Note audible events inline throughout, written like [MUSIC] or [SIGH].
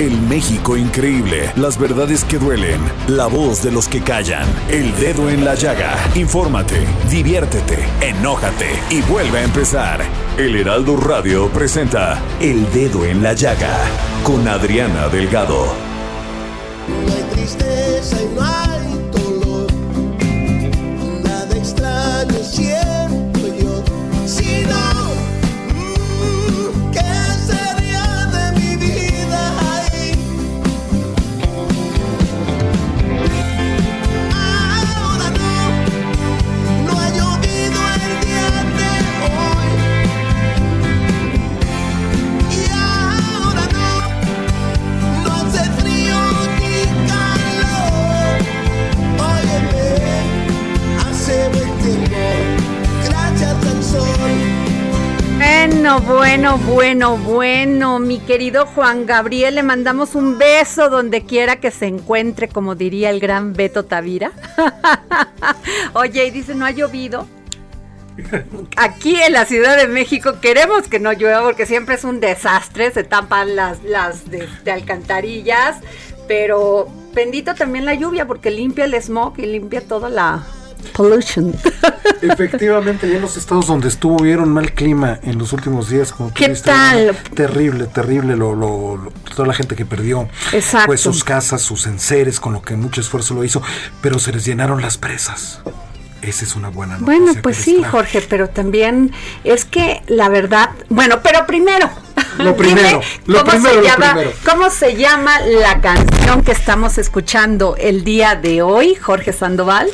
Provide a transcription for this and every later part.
El México increíble, las verdades que duelen, la voz de los que callan, el dedo en la llaga. Infórmate, diviértete, enójate y vuelve a empezar. El Heraldo Radio presenta El Dedo en la Llaga con Adriana Delgado. No hay tristeza y no hay dolor. Nada extraño Bueno, bueno, bueno, mi querido Juan Gabriel, le mandamos un beso donde quiera que se encuentre, como diría el gran Beto Tavira. [LAUGHS] Oye, y dice, no ha llovido. [LAUGHS] Aquí en la Ciudad de México queremos que no llueva porque siempre es un desastre, se tapan las, las de, de alcantarillas, pero bendito también la lluvia porque limpia el smog y limpia toda la pollution. [LAUGHS] Efectivamente, ya en los estados donde estuvieron mal clima en los últimos días, como ¿Qué viste, tal? terrible, terrible, lo, lo- lo- toda la gente que perdió Exacto. pues sus casas, sus enseres, con lo que mucho esfuerzo lo hizo, pero se les llenaron las presas. Esa es una buena noticia. Bueno, pues sí. Jorge, pero también es que la verdad, bueno, pero primero, Lo dime primero, lo cómo primero, se lo llama, primero. cómo se llama la canción que estamos escuchando el día de hoy, Jorge Sandoval.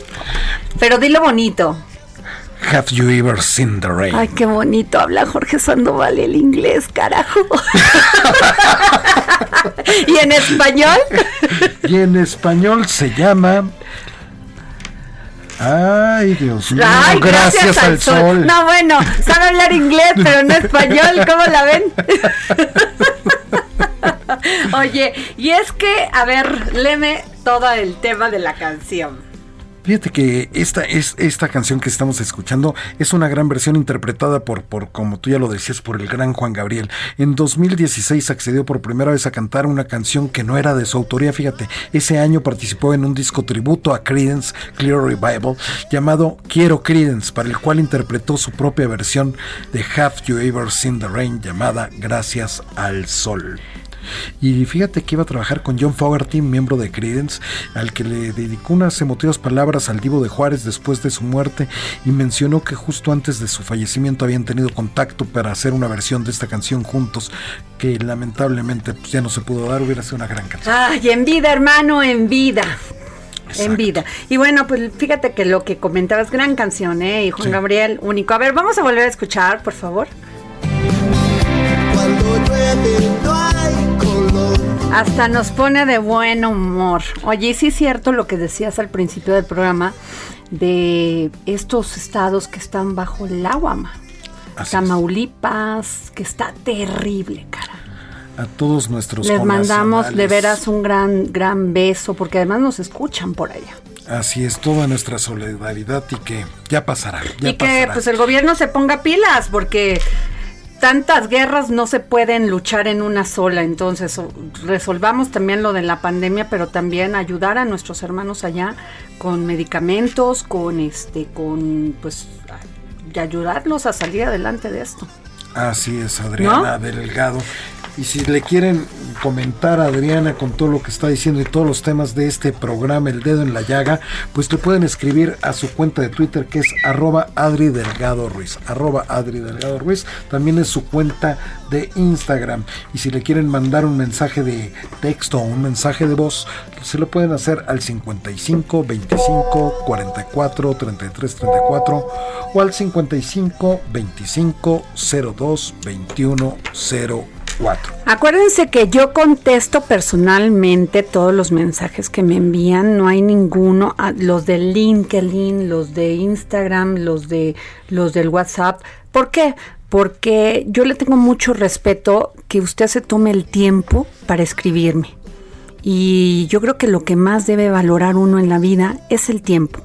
Pero dilo bonito. Have you ever seen the rain? Ay, qué bonito habla Jorge Sandoval el inglés, carajo. [LAUGHS] y en español, Y en español se llama. Ay, Dios mío, Ay, gracias, al sol. No, bueno, sabe hablar inglés, pero no español, ¿cómo la ven? [LAUGHS] Oye, y es que, a ver, léeme todo el tema de la canción. Fíjate que esta, es, esta canción que estamos escuchando es una gran versión interpretada por, por, como tú ya lo decías, por el gran Juan Gabriel. En 2016 accedió por primera vez a cantar una canción que no era de su autoría. Fíjate, ese año participó en un disco tributo a Creedence Clear Revival llamado Quiero Creedence, para el cual interpretó su propia versión de Have You Ever Seen the Rain llamada Gracias al Sol. Y fíjate que iba a trabajar con John Fogerty, miembro de Creedence, al que le dedicó unas emotivas palabras al divo de Juárez después de su muerte y mencionó que justo antes de su fallecimiento habían tenido contacto para hacer una versión de esta canción juntos, que lamentablemente pues, ya no se pudo dar, hubiera sido una gran canción. Ay, en vida, hermano, en vida. En vida. Y bueno, pues fíjate que lo que comentabas, gran canción, ¿eh? Y Juan Sí. Gabriel, único. A ver, vamos a volver a escuchar, por favor. Cuando llueve. Hasta nos pone de buen humor. Oye, sí es cierto lo que decías al principio del programa de estos estados que están bajo el agua, ma. Es. Tamaulipas, que está terrible, cara. A todos nuestros Les mandamos de veras un gran, gran beso, porque además nos escuchan por allá. Así es, toda nuestra solidaridad y que ya pasará. Ya y que pasará. pues el gobierno se ponga pilas, porque tantas guerras no se pueden luchar en una sola. Entonces, resolvamos también lo de la pandemia, pero también ayudar a nuestros hermanos allá con medicamentos, con este, con pues ayudarlos a salir adelante de esto. Así es, Adriana Delgado. Y si le quieren comentar a Adriana con todo lo que está diciendo y todos los temas de este programa, El Dedo en la Llaga, pues le pueden escribir a su cuenta de Twitter que es arroba Adri Delgado Ruiz. Arroba Adri Delgado Ruiz. También es su cuenta de Instagram. Y si le quieren mandar un mensaje de texto o un mensaje de voz, se lo pueden hacer al 55 25 44 33 34 o al 55 25 02 21 04. Acuérdense que yo contesto personalmente todos los mensajes que me envían, no hay ninguno, ah, los de LinkedIn, los de Instagram, los de los del WhatsApp. ¿Por qué? Porque yo le tengo mucho respeto que usted se tome el tiempo para escribirme. Y yo creo que lo que más debe valorar uno en la vida es el tiempo,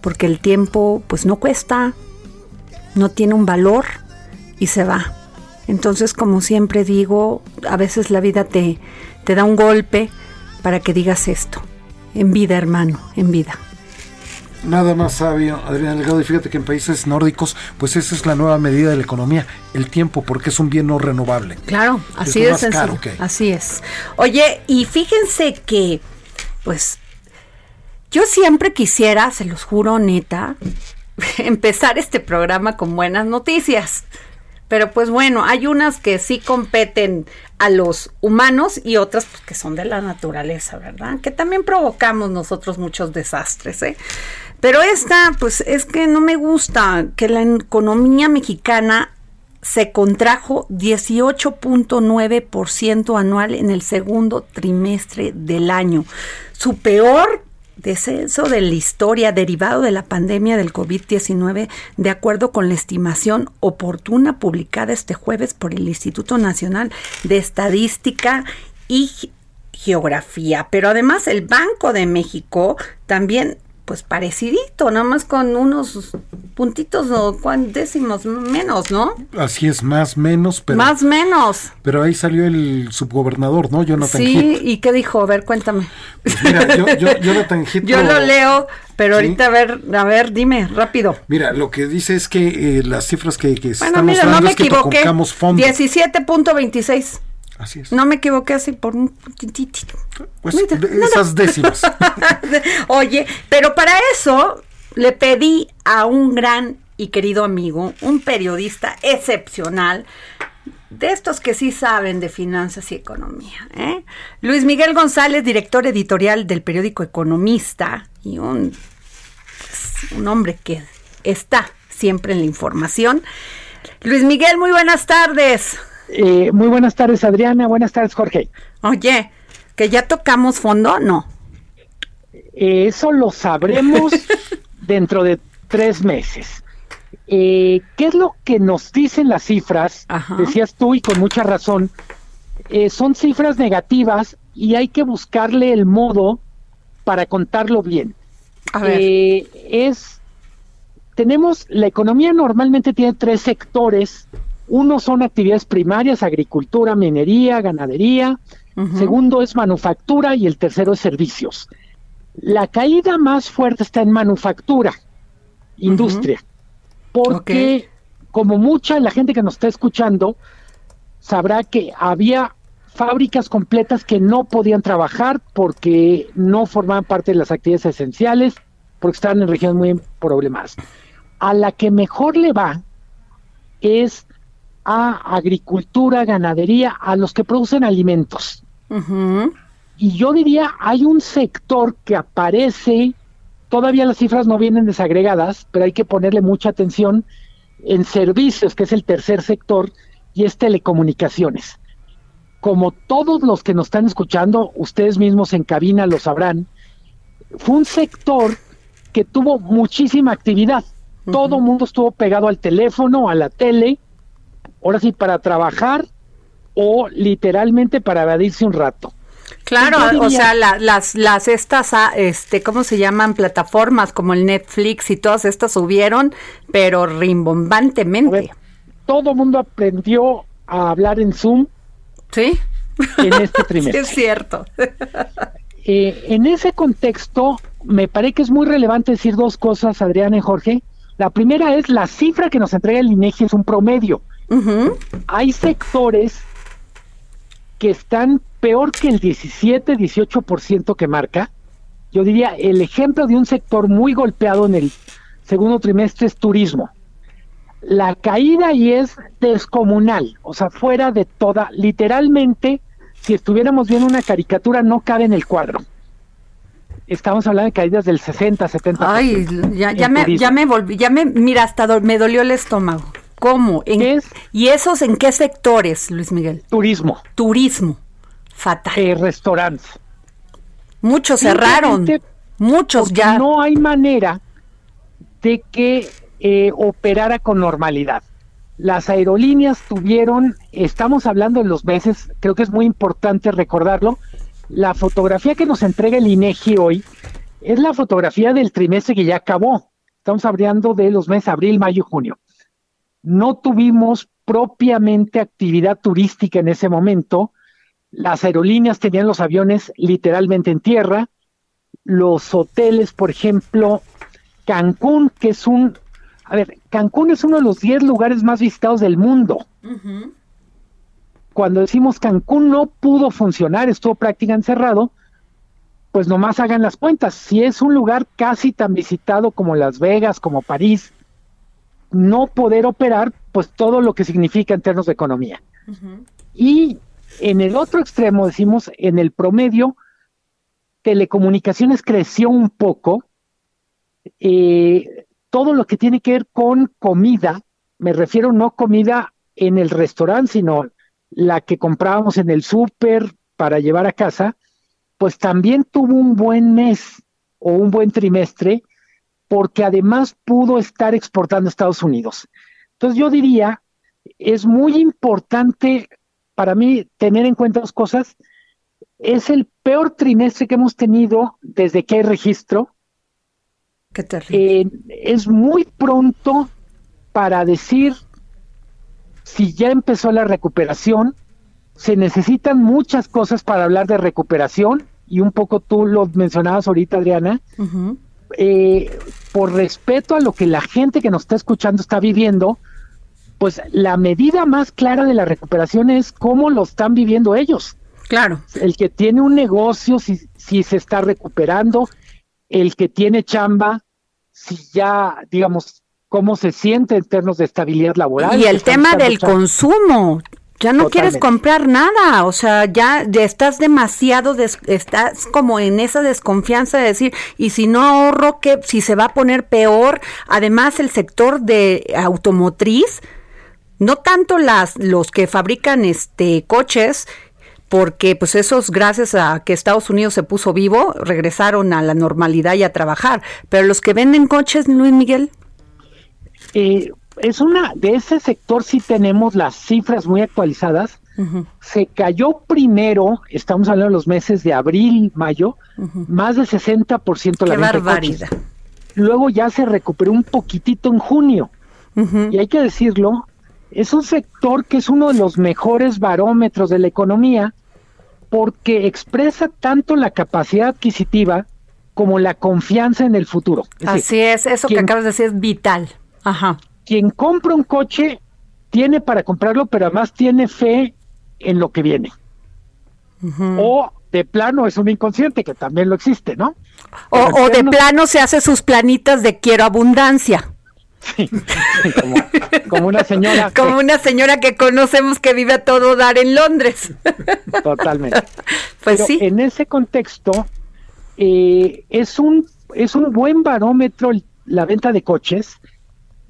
porque el tiempo pues no cuesta, no tiene un valor y se va. Entonces, como siempre digo, a veces la vida te, te da un golpe para que digas esto. En vida, hermano, en vida. Nada más sabio, Adrián Delgado, y fíjate que en países nórdicos, pues esa es la nueva medida de la economía, el tiempo, porque es un bien no renovable. Claro, así es, sencillo. Así es. Oye, y fíjense que, pues, yo siempre quisiera, se los juro, neta, [LAUGHS] empezar este programa con buenas noticias. Pero pues bueno, hay unas que sí competen a los humanos y otras pues, que son de la naturaleza, ¿verdad? Que también provocamos nosotros muchos desastres, ¿eh? Pero esta, pues es que no me gusta que la economía mexicana se contrajo 18.9% anual en el segundo trimestre del año. Su peor descenso de la historia derivado de la pandemia del COVID-19, de acuerdo con la estimación oportuna publicada este jueves por el Instituto Nacional de Estadística y Geografía. Pero además el Banco de México también pues parecidito, nada más con unos puntitos o décimos menos, ¿no? Así es, más menos, pero... Más menos. Pero ahí salió el subgobernador, ¿no? Jonathan Sí, ¿y qué dijo? A ver, cuéntame. Pues mira, yo, yo, Jonathan [LAUGHS] yo lo leo, pero ahorita a ver, a ver, dime, rápido. Mira, lo que dice es que eh, las cifras que, que bueno, estamos mira, no me es equivoqué, 17.26. Así es. No me equivoqué así por un Pues esas décimas. [LAUGHS] Oye, pero para eso le pedí a un gran y querido amigo, un periodista excepcional, de estos que sí saben de finanzas y economía. ¿eh? Luis Miguel González, director editorial del periódico Economista y un, pues, un hombre que está siempre en la información. Luis Miguel, muy buenas tardes. Eh, muy buenas tardes, Adriana. Buenas tardes, Jorge. Oye, ¿que ya tocamos fondo? No. Eh, eso lo sabremos [LAUGHS] dentro de tres meses. Eh, ¿Qué es lo que nos dicen las cifras? Decías tú y con mucha razón. son cifras negativas y hay que buscarle el modo para contarlo bien. A ver. es tenemos la economía normalmente tiene tres sectores uno son actividades primarias, agricultura, minería, ganadería. Segundo es manufactura y el tercero es servicios. La caída más fuerte está en manufactura, industria, porque como mucha la gente que nos está escuchando sabrá que había fábricas completas que no podían trabajar porque no formaban parte de las actividades esenciales, porque estaban en regiones muy problemas. A la que mejor le va es a agricultura, ganadería, a los que producen alimentos. Y yo diría, hay un sector que aparece, todavía las cifras no vienen desagregadas, pero hay que ponerle mucha atención en servicios, que es el tercer sector, y es telecomunicaciones. Como todos los que nos están escuchando, ustedes mismos en cabina lo sabrán, fue un sector que tuvo muchísima actividad. Todo el mundo estuvo pegado al teléfono, a la tele, ahora sí, para trabajar o literalmente para evadirse un rato. Claro, o sea, las, las estas, ah, este, ¿cómo se llaman? Plataformas como el Netflix y todas estas subieron, pero rimbombantemente. todo mundo aprendió a hablar en Zoom. Sí. En este [LAUGHS] trimestre. es cierto. Eh, en ese contexto, me parece que es muy relevante decir dos cosas, Adriana y Jorge. La primera es la cifra que nos entrega el INEGI es un promedio Hay sectores que están peor que el 17, 18% que marca. Yo diría, el ejemplo de un sector muy golpeado en el segundo trimestre es turismo. La caída ahí es descomunal, o sea, fuera de toda, literalmente, si estuviéramos viendo una caricatura, no cabe en el cuadro. Estamos hablando de caídas del 60, 70. Ay, ya, ya me, turismo. ya me volví, ya me, mira, hasta do- me dolió el estómago. ¿Cómo? ¿En-. ¿Y esos en qué sectores, Luis Miguel? Turismo, Turismo. Fatal. eh, restaurantes. Muchos cerraron. Muchos ya. no hay manera de que eh, operara con normalidad. Las aerolíneas tuvieron, estamos hablando de los meses, creo que es muy importante recordarlo, la fotografía que nos entrega el INEGI hoy es la fotografía del trimestre que ya acabó. Estamos hablando de los meses abril, mayo y junio. No tuvimos propiamente actividad turística en ese momento. Las aerolíneas tenían los aviones literalmente en tierra los hoteles, por ejemplo, Cancún, que es un, a ver, Cancún es uno de los 10 lugares más visitados del mundo. Cuando decimos Cancún no pudo funcionar, estuvo prácticamente cerrado, pues nomás hagan las cuentas. Si es un lugar casi tan visitado como Las Vegas, como París, no poder operar, pues todo lo que significa en términos de economía. Y en el otro extremo, decimos, en el promedio, telecomunicaciones creció un poco. eh, todo lo que tiene que ver con comida, me refiero no comida en el restaurante, sino la que comprábamos en el súper para llevar a casa, pues también tuvo un buen mes o un buen trimestre, porque además pudo estar exportando a Estados Unidos. Entonces yo diría, es muy importante para mí tener en cuenta dos cosas. Es el peor trimestre que hemos tenido desde que hay registro. Qué terrible. Eh, es muy pronto para decir si ya empezó la recuperación. Se necesitan muchas cosas para hablar de recuperación y un poco tú lo mencionabas ahorita, Adriana. Ujú. Eh, por respeto a lo que la gente que nos está escuchando está viviendo, pues la medida más clara de la recuperación es cómo lo están viviendo ellos Claro. el que tiene un negocio, si, si se está recuperando, el que tiene chamba, si ya, digamos, cómo se siente en términos de estabilidad laboral. Y el tema del chamba. consumo. Ya no quieres comprar nada, o sea, ya, ya estás demasiado, des- estás como en esa desconfianza de decir, y si no ahorro, que si se va a poner peor. Además, el sector de automotriz, no tanto las los que fabrican este coches, porque pues esos gracias a que Estados Unidos se puso vivo, regresaron a la normalidad y a trabajar, pero los que venden coches, Luis Miguel, Eh, es una, de ese sector sí tenemos las cifras muy actualizadas. Se cayó primero, estamos hablando de los meses de abril, mayo, más del 60% la qué venta de barbaridad. Luego ya se recuperó un poquitito en junio. Y hay que decirlo, es un sector que es uno de los mejores barómetros de la economía porque expresa tanto la capacidad adquisitiva como la confianza en el futuro. Es decir, Así es, eso que acabas de decir es vital. Ajá. Quien compra un coche tiene para comprarlo, pero además tiene fe en lo que viene. O de plano es un inconsciente, que también lo existe, ¿no? O, de plano se hace sus planitas de quiero abundancia. Sí, sí, [LAUGHS] como, como una señora. [LAUGHS] que- Como una señora que conocemos que vive a todo dar en Londres. [LAUGHS] Totalmente. Pues Pero sí. en ese contexto, eh, es, un, es un buen barómetro la venta de coches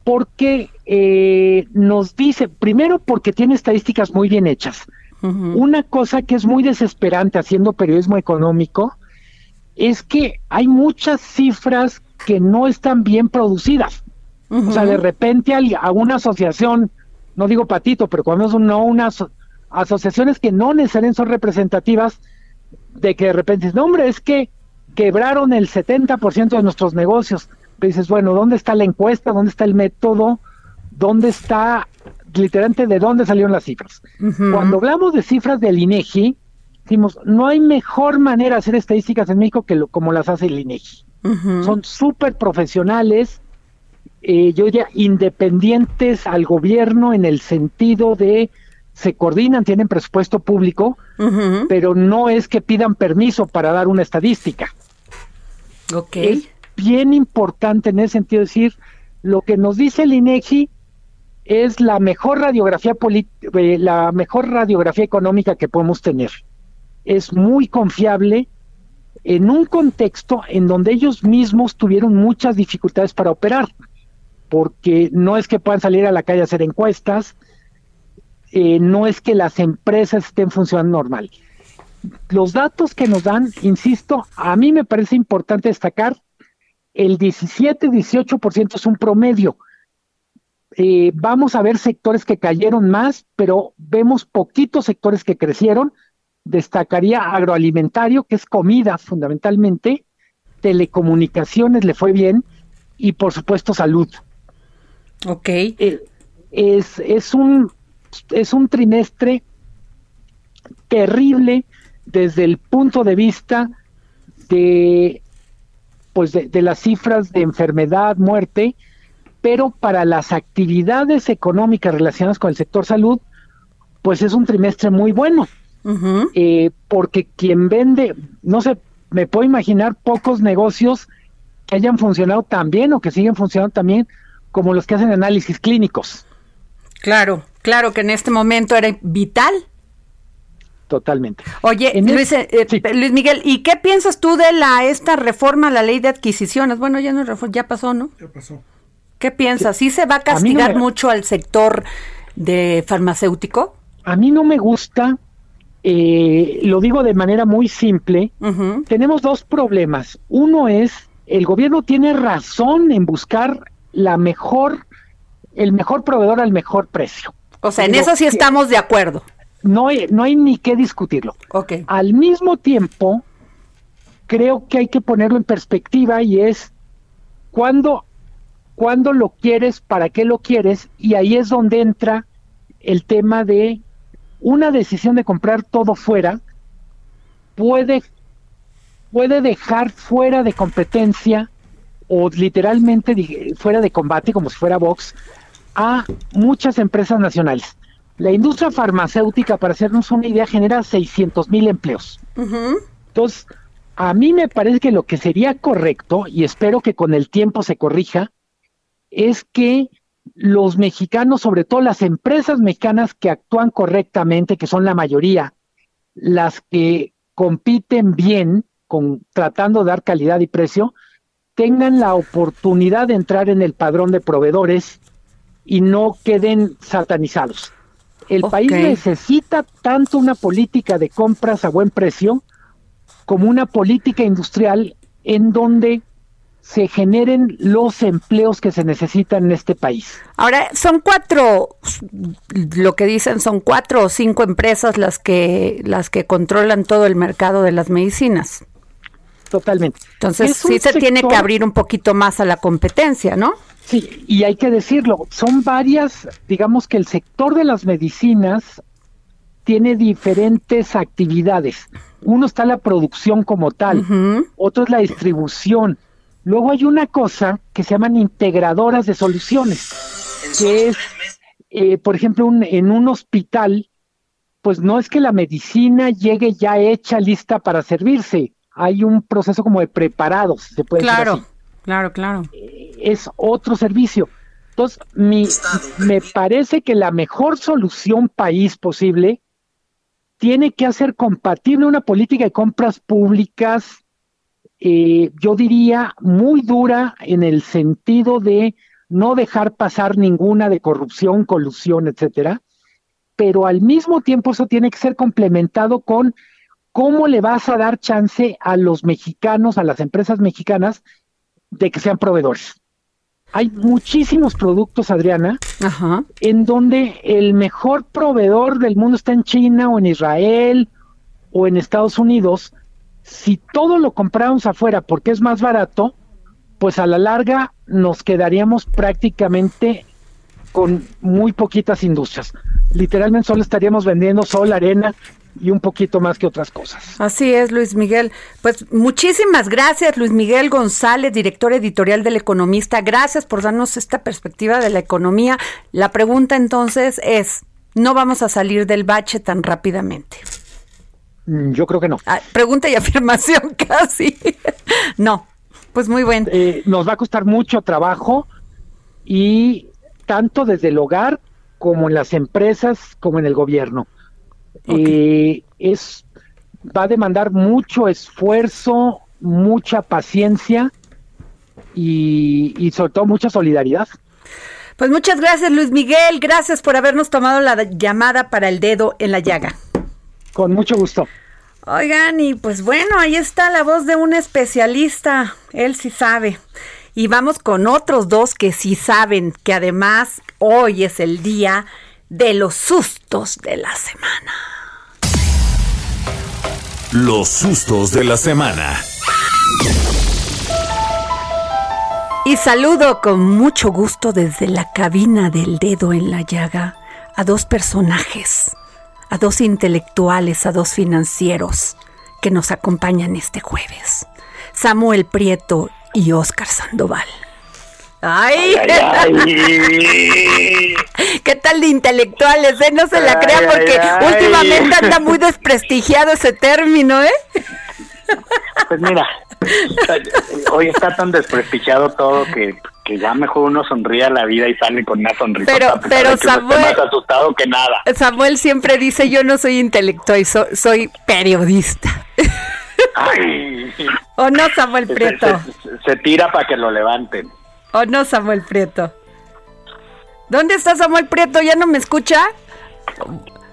porque eh, nos dice, primero porque tiene estadísticas muy bien hechas. Una cosa que es muy desesperante haciendo periodismo económico es que hay muchas cifras que no están bien producidas. O sea, de repente a una asociación, no digo patito, pero cuando es no unas asociaciones que no necesariamente son representativas, de que de repente no hombre, es que quebraron el 70% de nuestros negocios. Pero dices, bueno, ¿dónde está la encuesta? ¿Dónde está el método? ¿Dónde está literalmente de dónde salieron las cifras? Cuando hablamos de cifras del INEGI, decimos, no hay mejor manera de hacer estadísticas en México que lo, como las hace el INEGI son súper profesionales eh, yo diría, independientes al gobierno en el sentido de se coordinan, tienen presupuesto público, pero no es que pidan permiso para dar una estadística. Ok. Es bien importante en ese sentido decir, lo que nos dice el INEGI es la mejor radiografía eh, la mejor radiografía económica que podemos tener. Es muy confiable en un contexto en donde ellos mismos tuvieron muchas dificultades para operar, porque no es que puedan salir a la calle a hacer encuestas, eh, no es que las empresas estén funcionando normal. Los datos que nos dan, insisto, a mí me parece importante destacar, el 17-18% es un promedio. Eh, vamos a ver sectores que cayeron más, pero vemos poquitos sectores que crecieron. Destacaría agroalimentario, que es comida fundamentalmente, telecomunicaciones le fue bien y por supuesto salud. Ok. Eh, es, es, un, es un trimestre terrible desde el punto de vista de pues de, de las cifras de enfermedad, muerte, pero para las actividades económicas relacionadas con el sector salud, pues es un trimestre muy bueno, eh, porque quien vende, no sé, me puedo imaginar pocos negocios que hayan funcionado tan bien o que siguen funcionando también como los que hacen análisis clínicos, Claro, claro que en este momento era vital. Totalmente. Oye, En Luis, eh, eh, sí. Luis Miguel, ¿y qué piensas tú de la esta reforma a la ley de adquisiciones? Bueno, ya no ya pasó, ¿no? ¿Qué pasó? ¿Qué piensas? ¿Sí se va a A mí no castigar me- mucho al sector de farmacéutico? A mí no me gusta, eh, lo digo de manera muy simple, tenemos dos problemas. Uno es, el gobierno tiene razón en buscar la mejor, el mejor proveedor al mejor precio. O sea, en eso sí estamos de acuerdo. No hay, no hay ni que discutirlo. Al mismo tiempo, creo que hay que ponerlo en perspectiva y es cuándo, cuándo lo quieres, para qué lo quieres, y ahí es donde entra el tema de una decisión de comprar todo fuera puede, puede dejar fuera de competencia o literalmente fuera de combate, como si fuera Vox, a muchas empresas nacionales. La industria farmacéutica, para hacernos una idea, genera 600 mil empleos. Entonces, a mí me parece que lo que sería correcto, y espero que con el tiempo se corrija, es que los mexicanos, sobre todo las empresas mexicanas que actúan correctamente, que son la mayoría, las que compiten bien, con, tratando de dar calidad y precio, tengan la oportunidad de entrar en el padrón de proveedores y no queden satanizados. El país necesita tanto una política de compras a buen precio como una política industrial en donde se generen los empleos que se necesitan en este país. Ahora, son cuatro, lo que dicen son cuatro o cinco empresas las que, las que controlan todo el mercado de las medicinas. Totalmente. Entonces, sí se tiene que abrir un poquito más a la competencia, ¿no? Sí, y hay que decirlo, son varias, digamos que el sector de las medicinas tiene diferentes actividades. Uno está la producción como tal, otro es la distribución. Luego hay una cosa que se llaman integradoras de soluciones, que es, eh, por ejemplo, un- en un hospital, pues no es que la medicina llegue ya hecha, lista para servirse. Hay un proceso como de preparados, se puede decir Claro, así claro, claro. es otro servicio. Entonces, mi, me parece que la mejor solución país posible tiene que hacer compatible una política de compras públicas, eh, yo diría, muy dura en el sentido de no dejar pasar ninguna de corrupción, colusión, etcétera, pero al mismo tiempo eso tiene que ser complementado con cómo le vas a dar chance a los mexicanos, a las empresas mexicanas, de que sean proveedores. Hay muchísimos productos, Adriana, Ajá. en donde el mejor proveedor del mundo está en China o en Israel o en Estados Unidos. Si todo lo compramos afuera porque es más barato, pues a la larga nos quedaríamos prácticamente con muy poquitas industrias. Literalmente solo estaríamos vendiendo sol, arena y un poquito más que otras cosas. Así es, Luis Miguel. Pues muchísimas gracias, Luis Miguel González, director editorial del Economista. Gracias por darnos esta perspectiva de la economía. La pregunta entonces es, ¿no vamos a salir del bache tan rápidamente? Mm, Yo creo que no. Ah, pregunta y [LAUGHS] afirmación casi. [LAUGHS] no, pues muy bueno. Eh, nos va a costar mucho trabajo y tanto desde el hogar como en las empresas como en el gobierno. Eh, es va a demandar mucho esfuerzo, mucha paciencia y, y sobre todo mucha solidaridad. Pues muchas gracias, Luis Miguel. Gracias por habernos tomado la llamada para el dedo en la llaga. Con mucho gusto. Oigan, y pues bueno, ahí está la voz de un especialista. Él sí sabe. Y vamos con otros dos que sí saben, que además hoy es el día de los sustos de la semana. Los sustos de la semana. Y saludo con mucho gusto desde la cabina del dedo en la llaga a dos personajes, a dos intelectuales, a dos financieros que nos acompañan este jueves. Samuel Prieto y Óscar Sandoval. ¡Ay! [LAUGHS] ¿Qué tal de intelectuales? Eh? No se la crea porque últimamente anda muy desprestigiado ese término, ¿eh? Pues mira, hoy está tan desprestigiado todo que, que ya mejor uno sonríe a la vida y sale con una sonrisa. Pero- pero Samuel- más asustado que nada. Samuel siempre dice, yo no soy intelectual, so- soy periodista. Ay, [LAUGHS] ¿O no, Samuel se, Prieto? se- se tira para que lo levanten. ¿O no, Samuel Prieto? ¿Dónde está Samuel Prieto? ¿Ya no me escucha?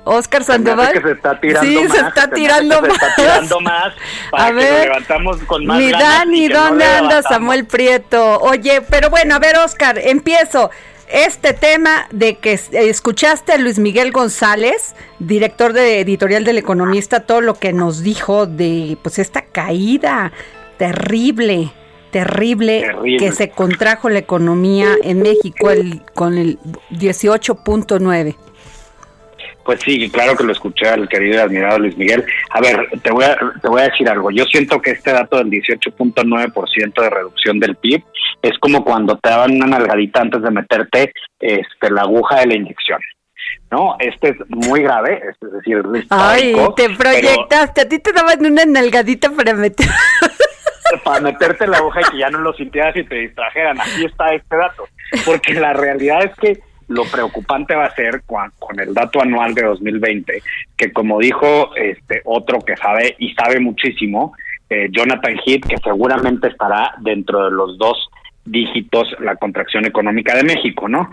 Oscar Sandoval. que se está tirando sí, más. se está tirando más. Se está tirando más para A que ver, lo levantamos con más Dani, no ¿dónde anda. Samuel Prieto? Oye, pero bueno, a ver, Oscar, empiezo. Este tema de que es- escuchaste a Luis Miguel González, director de editorial del Economista, todo lo que nos dijo de pues esta caída terrible, terrible, Terrible. que se contrajo la economía en México el- con el 18.9. Pues sí, claro que lo escuché al querido y admirado Luis Miguel. A ver, te voy a, te voy a decir algo. Yo siento que este dato del 18.9% de reducción del PIB es como cuando te daban una nalgadita antes de meterte este, la aguja de la inyección. No, este es muy grave, es decir, es Ay, te pero proyectaste, a ti te daban una nalgadita para meter. Para meterte la aguja y que ya no lo sintieras y te distrajeran. Así está este dato. Porque la realidad es que lo preocupante va a ser cua- con el dato anual de 2020, que como dijo este otro que sabe y sabe muchísimo, eh, Jonathan Heath, que seguramente estará dentro de los dos dígitos la contracción económica de México, ¿no?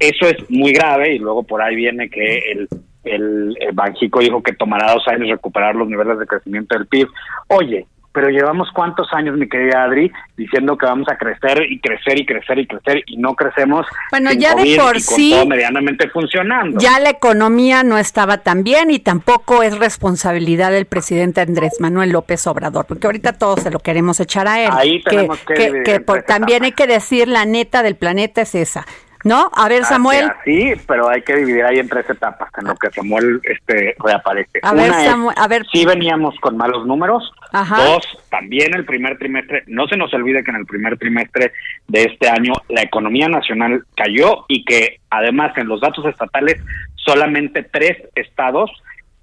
Eso es muy grave y luego por ahí viene que el, el, el dijo que tomará dos años recuperar los niveles de crecimiento del PIB. Oye, pero llevamos cuántos años, mi querida Adri, diciendo que vamos a crecer y crecer y crecer y crecer y no crecemos. Bueno, sin ya de por y con sí- todo medianamente funcionando. Ya la economía no estaba tan bien y tampoco es responsabilidad del presidente Andrés Manuel López Obrador, porque ahorita todos se lo queremos echar a él. Ahí tenemos que que por- tres también hay que decir la neta del planeta es esa, ¿no? A ver, Samuel. Sí, pero hay que dividir ahí en tres etapas en lo que Samuel este reaparece. A ver, Una es, Samuel, a ver. sí veníamos con malos números. Ajá. Dos, también el primer trimestre, no se nos olvide que en el primer trimestre de este año la economía nacional cayó y que además en los datos estatales solamente tres estados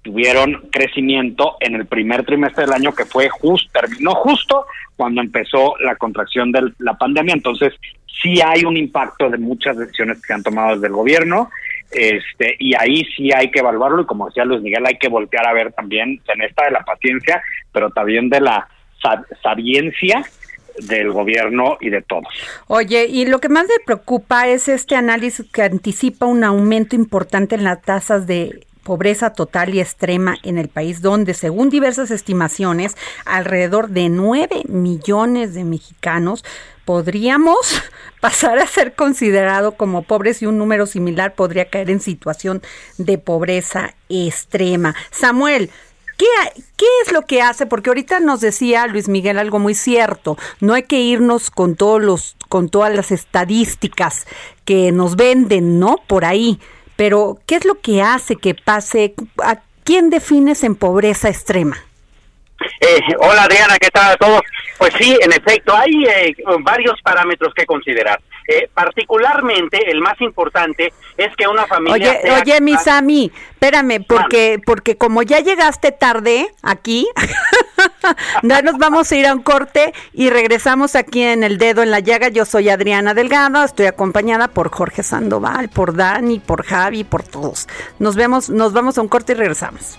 tuvieron crecimiento en el primer trimestre del año que fue justo, terminó justo cuando empezó la contracción de la pandemia. Entonces, sí hay un impacto de muchas decisiones que se han tomado desde el gobierno, este, y ahí sí hay que evaluarlo, y como decía Luis Miguel, hay que voltear a ver también en esta de la paciencia, pero también de la sa- sabiencia del gobierno y de todos. Oye, y lo que más me preocupa es este análisis que anticipa un aumento importante en las tasas de pobreza total y extrema en el país, donde según diversas estimaciones, alrededor de 9 millones de mexicanos podríamos [LAUGHS] pasar a ser considerado como pobres y un número similar podría caer en situación de pobreza extrema. Samuel, ¿Qué, ¿Qué es lo que hace? Porque ahorita nos decía Luis Miguel algo muy cierto. No hay que irnos con todos los, con todas las estadísticas que nos venden, ¿no? Por ahí. Pero, ¿qué es lo que hace que pase? ¿A ¿quién defines en pobreza extrema? Eh, hola Adriana, ¿qué tal a todos? Pues sí, en efecto, hay eh, varios parámetros que considerar. Eh, particularmente, el más importante es que una familia... Oye, sea- oye, mi Sami, espérame, porque, porque como ya llegaste tarde aquí, [LAUGHS] ya nos vamos a ir a un corte y regresamos aquí en El Dedo en la Llaga. Yo soy Adriana Delgado, estoy acompañada por Jorge Sandoval, por Dani, por Javi, por todos. Nos vemos, nos vamos a un corte y regresamos.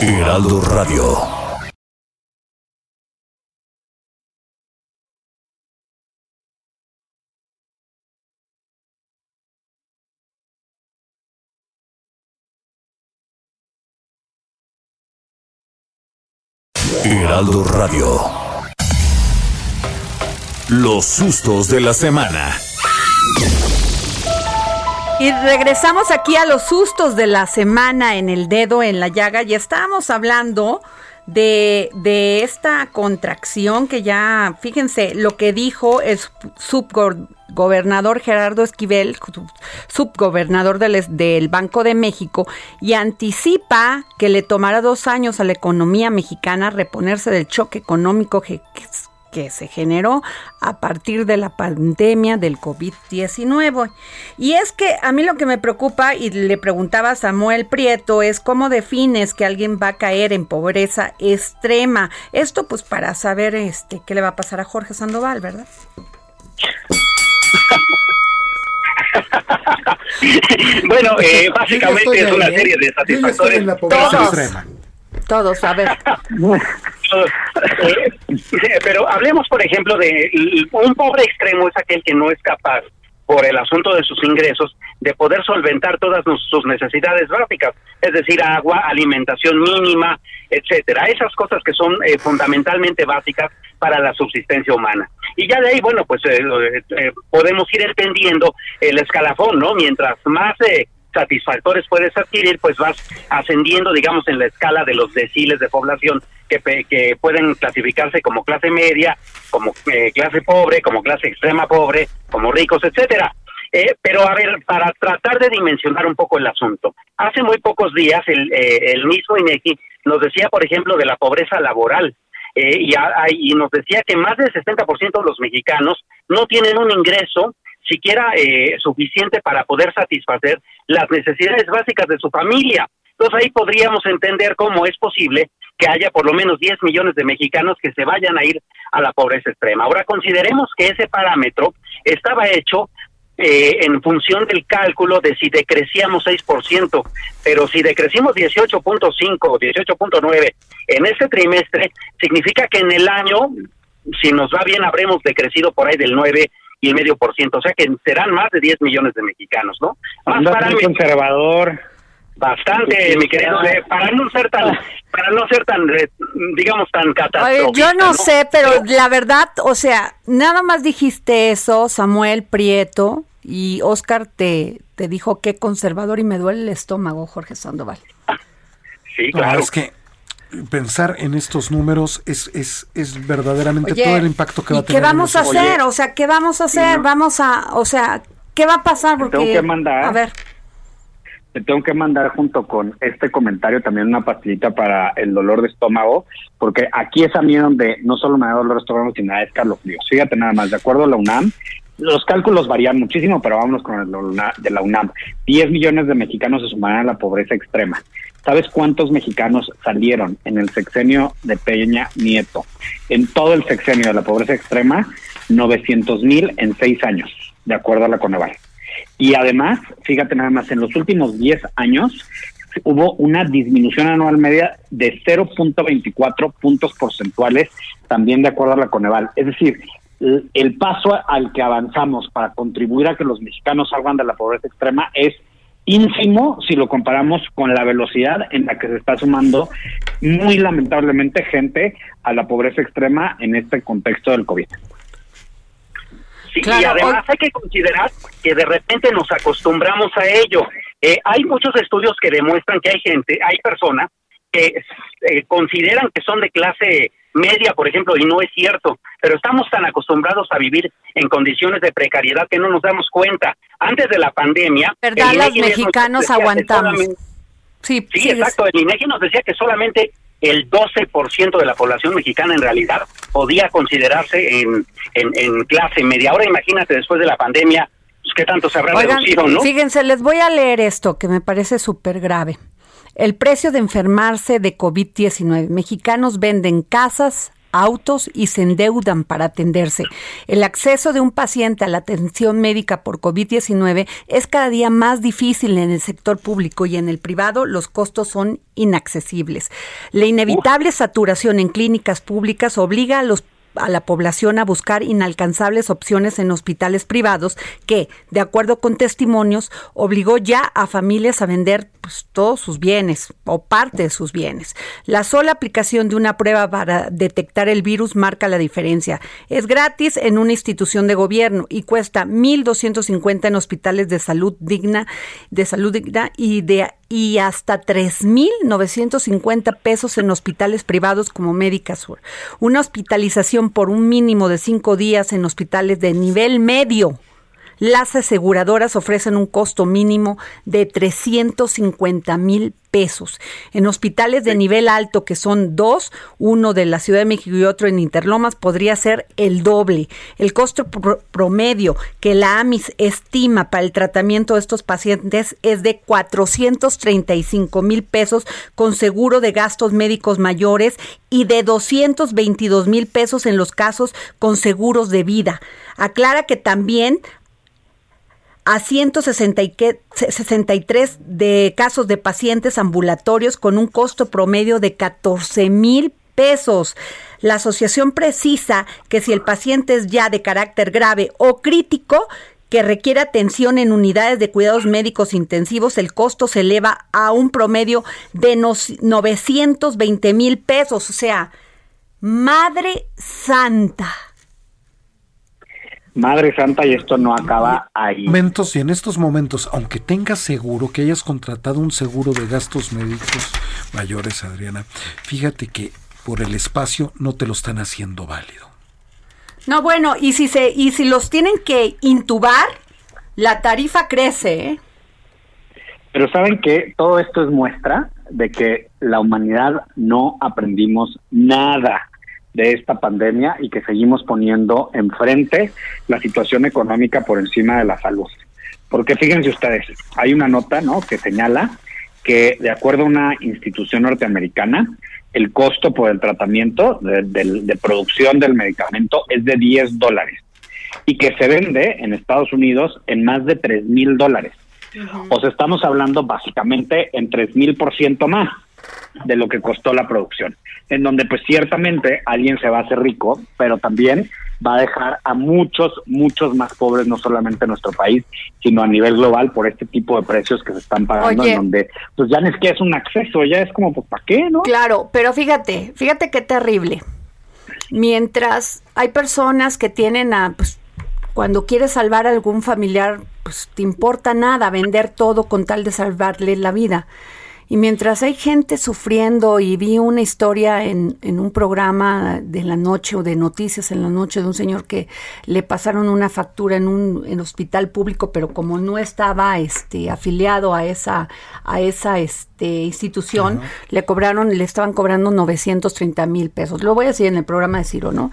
Heraldo Radio. Heraldo Radio. Los sustos de la semana. Y regresamos aquí a los sustos de la semana en el dedo en la llaga y estábamos hablando de, de esta contracción que ya, fíjense, lo que dijo el subgobernador Gerardo Esquivel, sub- subgobernador del, del Banco de México, y anticipa que le tomará dos años a la economía mexicana reponerse del choque económico que, que se generó a partir de la pandemia del COVID-19. Y es que a mí lo que me preocupa, y le preguntaba a Samuel Prieto, es cómo defines que alguien va a caer en pobreza extrema. Esto pues para saber este qué le va a pasar a Jorge Sandoval, ¿verdad? [LAUGHS] bueno, eh, básicamente es una ahí, ¿eh? serie de Yo ya estoy satisfactores. en la pobreza Todos. Todos, a ver. Eh, pero hablemos, por ejemplo, de un pobre extremo es aquel que no es capaz, por el asunto de sus ingresos, de poder solventar todas sus necesidades básicas, es decir, agua, alimentación mínima, etcétera. Esas cosas que son eh, fundamentalmente básicas para la subsistencia humana. Y ya de ahí, bueno, pues eh, eh, podemos ir entendiendo el escalafón, ¿no? Mientras más eh, satisfactores puedes adquirir, pues vas ascendiendo, digamos, en la escala de los deciles de población que, que pueden clasificarse como clase media, como eh, clase pobre, como clase extrema pobre, como ricos, etcétera. Eh, pero a ver, para tratar de dimensionar un poco el asunto, hace muy pocos días el, eh, el mismo INEGI nos decía, por ejemplo, de la pobreza laboral. eh, y, a- y nos decía que más del 60% de los mexicanos no tienen un ingreso siquiera eh, suficiente para poder satisfacer las necesidades básicas de su familia. Entonces ahí podríamos entender cómo es posible que haya por lo menos 10 millones de mexicanos que se vayan a ir a la pobreza extrema. Ahora consideremos que ese parámetro estaba hecho eh, en función del cálculo de si decrecíamos 6%, pero si decrecimos 18.5 o 18.9 en ese trimestre, significa que en el año, si nos va bien, habremos decrecido por ahí del 9 y el medio por ciento, o sea que serán más de 10 millones de mexicanos, ¿no? Más Andas muy conservador. Bastante, mi querido, para no ser tan, para no ser tan, eh, digamos, tan catastrófico. yo no, sé, pero la verdad, o sea, nada más dijiste eso, Samuel Prieto, y Oscar te, te dijo que conservador y me duele el estómago, Jorge Sandoval. Sí, No, claro. es que pensar en estos números es, es, es verdaderamente Oye, todo el impacto que va ¿y a tener. qué vamos a hacer? O sea, ¿qué vamos a hacer? Vamos a, o sea, ¿qué va a pasar? Porque, tengo que mandar. A ver, Te tengo que mandar junto con este comentario también una pastillita para el dolor de estómago, porque aquí es a mí donde no solo me da dolor de estómago, sino da escalofríos. Fíjate nada más, de acuerdo a la UNAM, los cálculos varían muchísimo, pero vámonos con el de la UNA- de la UNAM. 10 millones de mexicanos se sumarán a la pobreza extrema. ¿Sabes cuántos mexicanos salieron en el sexenio de Peña Nieto? En todo el sexenio de la pobreza extrema, 900 mil en seis años, de acuerdo a la Coneval. Y además, fíjate nada más, en los últimos 10 años hubo una disminución anual media de 0.24 puntos porcentuales, también de acuerdo a la Coneval. Es decir, el, paso al que avanzamos para contribuir a que los mexicanos salgan de la pobreza extrema es ínfimo si lo comparamos con la velocidad en la que se está sumando muy lamentablemente gente a la pobreza extrema en este contexto del COVID. Sí, Claro, y además hay que considerar que de repente nos acostumbramos a ello. Eh, hay muchos estudios que demuestran que hay gente, hay personas que eh, consideran que son de clase media, por ejemplo, y no es cierto, pero estamos tan acostumbrados a vivir en condiciones de precariedad que no nos damos cuenta. Antes de la pandemia, ¿Verdad? Los mexicanos aguantamos. Sí, Sí, exacto. El INEGI nos decía que solamente el 12% de la población mexicana en realidad podía considerarse en, en, en clase media. Ahora imagínate, después de la pandemia, pues, qué tanto se habrá Oigan, reducido, ¿no? fíjense, les voy a leer esto que me parece súper grave. El precio de enfermarse de COVID-19. Mexicanos venden casas, autos y se endeudan para atenderse. El acceso de un paciente a la atención médica por COVID-19 es cada día más difícil en el sector público y en el privado los costos son inaccesibles. La inevitable saturación en clínicas públicas obliga a los a la población a buscar inalcanzables opciones en hospitales privados que, de acuerdo con testimonios, obligó ya a familias a vender pues, todos sus bienes o parte de sus bienes. La sola aplicación de una prueba para detectar el virus marca la diferencia. Es gratis en una institución de gobierno y cuesta 1.250 en hospitales de salud digna, de salud digna y de y hasta 3.950 pesos en hospitales privados como Médica Sur. Una hospitalización por un mínimo de cinco días en hospitales de nivel medio. Las aseguradoras ofrecen un costo mínimo de 350 mil pesos. En hospitales de nivel alto, que son dos, uno de la Ciudad de México y otro en Interlomas, podría ser el doble. El costo pro- promedio que la AMIS estima para el tratamiento de estos pacientes es de 435 mil pesos con seguro de gastos médicos mayores y de 222 mil pesos en los casos con seguros de vida. Aclara que también a 163 de casos de pacientes ambulatorios con un costo promedio de 14 mil pesos. La asociación precisa que si el paciente es ya de carácter grave o crítico, que requiere atención en unidades de cuidados médicos intensivos, el costo se eleva a un promedio de nos- 920 mil pesos. O sea, Madre Santa. Madre Santa, y esto no acaba ahí. momentos y en estos momentos, aunque tengas seguro, que hayas contratado un seguro de gastos médicos mayores, Adriana, fíjate que por el espacio no te lo están haciendo válido. No, bueno, y si se y si los tienen que intubar, la tarifa crece, ¿eh? Pero saben que todo esto es muestra de que la humanidad no aprendimos nada de esta pandemia y que seguimos poniendo enfrente la situación económica por encima de la salud. Porque fíjense ustedes, hay una nota, ¿no? Que señala que de acuerdo a una institución norteamericana, el costo por el tratamiento de, del- de producción del medicamento es de 10 dólares y que se vende en Estados Unidos en más de 3 mil dólares. O sea, estamos hablando básicamente en tres mil por ciento más de lo que costó la producción. En donde, pues ciertamente alguien se va a hacer rico, pero también va a dejar a muchos, muchos más pobres, no solamente en nuestro país, sino a nivel global por este tipo de precios que se están pagando, Oye. en donde, pues ya no es que es un acceso, ya es como, pues, ¿para qué, no? Claro, pero fíjate, fíjate qué terrible. Mientras hay personas que tienen a, pues, cuando quieres salvar a algún familiar, pues te importa nada vender todo con tal de salvarle la vida. Y mientras hay gente sufriendo, y vi una historia en, en un programa de la noche o de noticias en la noche de un señor que le pasaron una factura en un en hospital público, pero como no estaba este afiliado a esa, a esa este institución, le cobraron, le estaban cobrando 930 mil pesos. Lo voy a decir en el programa de Ciro, ¿no?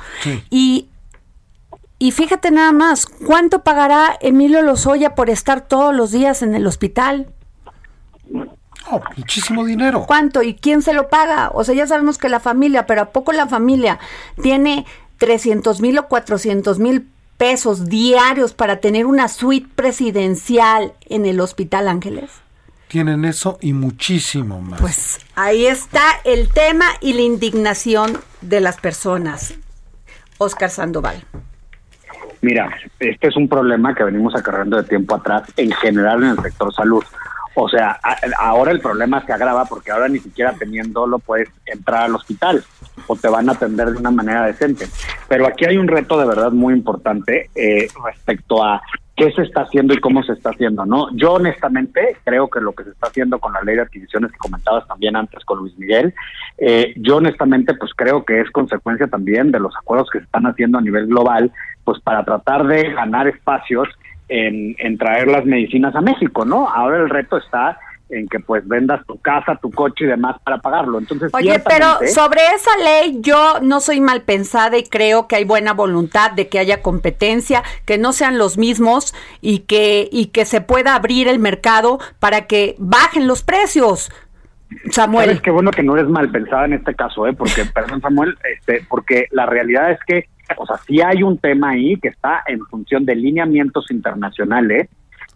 Y y fíjate nada más, ¿cuánto pagará Emilio Lozoya por estar todos los días en el hospital? Muchísimo dinero. ¿Cuánto? ¿Y quién se lo paga? O sea, ya sabemos que la familia, pero ¿a poco la familia tiene 300 mil o 400 mil pesos diarios para tener una suite presidencial en el Hospital Ángeles? Tienen eso y muchísimo más. Pues ahí está el tema y la indignación de las personas. Oscar Sandoval. Mira, este es un problema que venimos acarreando de tiempo atrás en general en el sector salud. O sea, ahora el problema se agrava porque ahora ni siquiera teniéndolo puedes entrar al hospital o te van a atender de una manera decente. Pero aquí hay un reto de verdad muy importante eh, respecto a qué se está haciendo y cómo se está haciendo, ¿no? Yo honestamente creo que lo que se está haciendo con la ley de adquisiciones que comentabas también antes con Luis Miguel, eh, yo honestamente pues creo que es consecuencia también de los acuerdos que se están haciendo a nivel global, pues para tratar de ganar espacios en, en traer las medicinas a México, ¿no? Ahora el reto está en que pues vendas tu casa, tu coche y demás para pagarlo. Entonces, Oye, pero sobre esa ley yo no soy mal pensada y creo que hay buena voluntad de que haya competencia, que no sean los mismos y que y que se pueda abrir el mercado para que bajen los precios. Samuel. Sabes qué bueno que no eres mal pensada en este caso, ¿eh? Porque, [LAUGHS] perdón Samuel, este, porque la realidad es que, o sea, sí hay un tema ahí que está en función de lineamientos internacionales